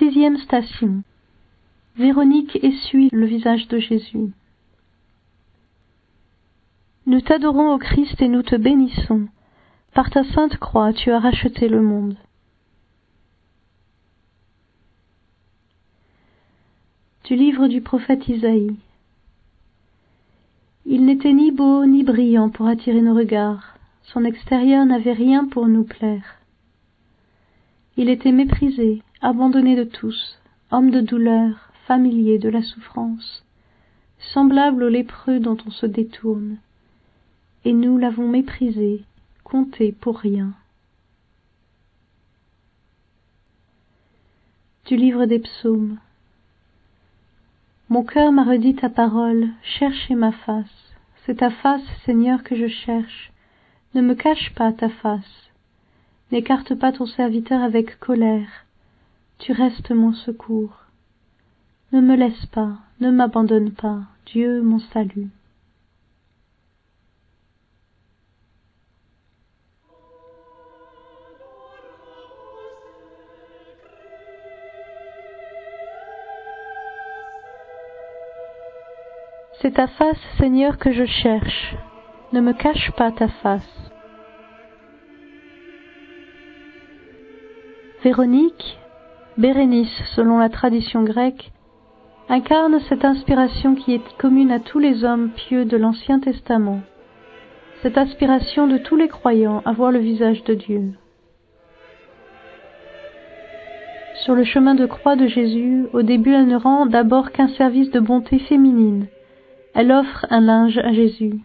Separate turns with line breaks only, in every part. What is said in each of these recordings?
Sixième station. Véronique essuie le visage de Jésus. Nous t'adorons, ô Christ, et nous te bénissons. Par ta sainte croix, tu as racheté le monde. Du livre du prophète Isaïe. Il n'était ni beau ni brillant pour attirer nos regards. Son extérieur n'avait rien pour nous plaire. Il était méprisé, abandonné de tous, homme de douleur, familier de la souffrance, semblable au lépreux dont on se détourne, et nous l'avons méprisé, compté pour rien. Du livre des psaumes. Mon cœur m'a redit ta parole, cherchez ma face. C'est ta face, Seigneur, que je cherche. Ne me cache pas ta face. N'écarte pas ton serviteur avec colère. Tu restes mon secours. Ne me laisse pas, ne m'abandonne pas, Dieu mon salut. C'est ta face, Seigneur, que je cherche. Ne me cache pas ta face. Véronique, Bérénice selon la tradition grecque, incarne cette inspiration qui est commune à tous les hommes pieux de l'Ancien Testament, cette aspiration de tous les croyants à voir le visage de Dieu. Sur le chemin de croix de Jésus, au début elle ne rend d'abord qu'un service de bonté féminine, elle offre un linge à Jésus.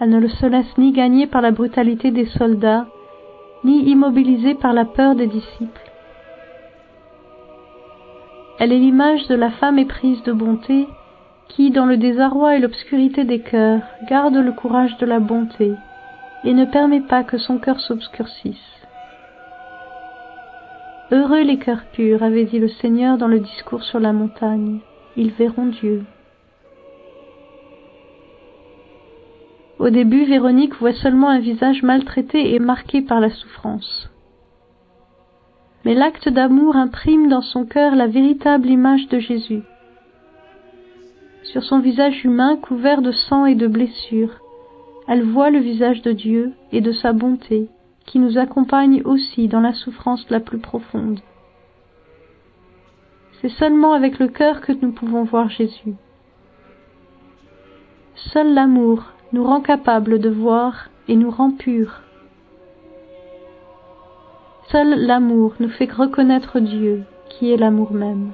Elle ne se laisse ni gagner par la brutalité des soldats, ni immobiliser par la peur des disciples. Elle est l'image de la femme éprise de bonté qui, dans le désarroi et l'obscurité des cœurs, garde le courage de la bonté et ne permet pas que son cœur s'obscurcisse. Heureux les cœurs purs, avait dit le Seigneur dans le discours sur la montagne ils verront Dieu. Au début, Véronique voit seulement un visage maltraité et marqué par la souffrance. Mais l'acte d'amour imprime dans son cœur la véritable image de Jésus. Sur son visage humain couvert de sang et de blessures, elle voit le visage de Dieu et de sa bonté qui nous accompagne aussi dans la souffrance la plus profonde. C'est seulement avec le cœur que nous pouvons voir Jésus. Seul l'amour nous rend capables de voir et nous rend purs. Seul l'amour nous fait reconnaître Dieu, qui est l'amour même.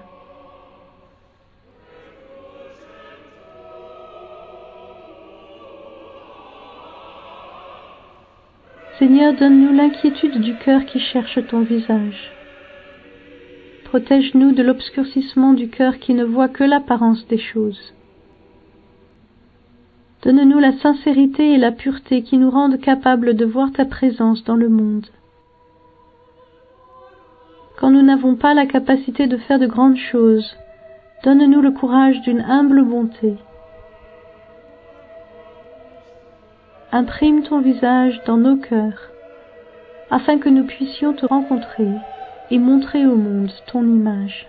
Seigneur, donne-nous l'inquiétude du cœur qui cherche ton visage. Protège-nous de l'obscurcissement du cœur qui ne voit que l'apparence des choses. Donne-nous la sincérité et la pureté qui nous rendent capables de voir ta présence dans le monde. Quand nous n'avons pas la capacité de faire de grandes choses, donne-nous le courage d'une humble bonté. Imprime ton visage dans nos cœurs, afin que nous puissions te rencontrer et montrer au monde ton image.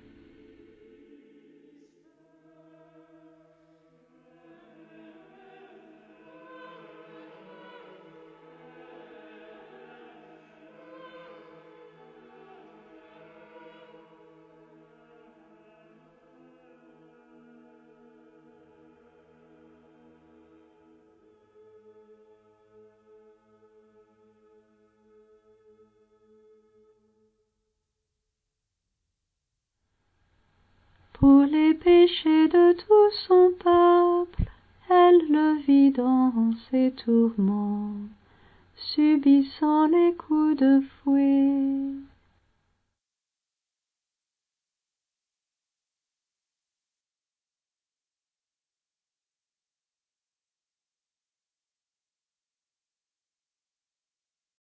Pour les péchés de tout son peuple, elle le vit dans ses tourments. subissant les coups de fouet.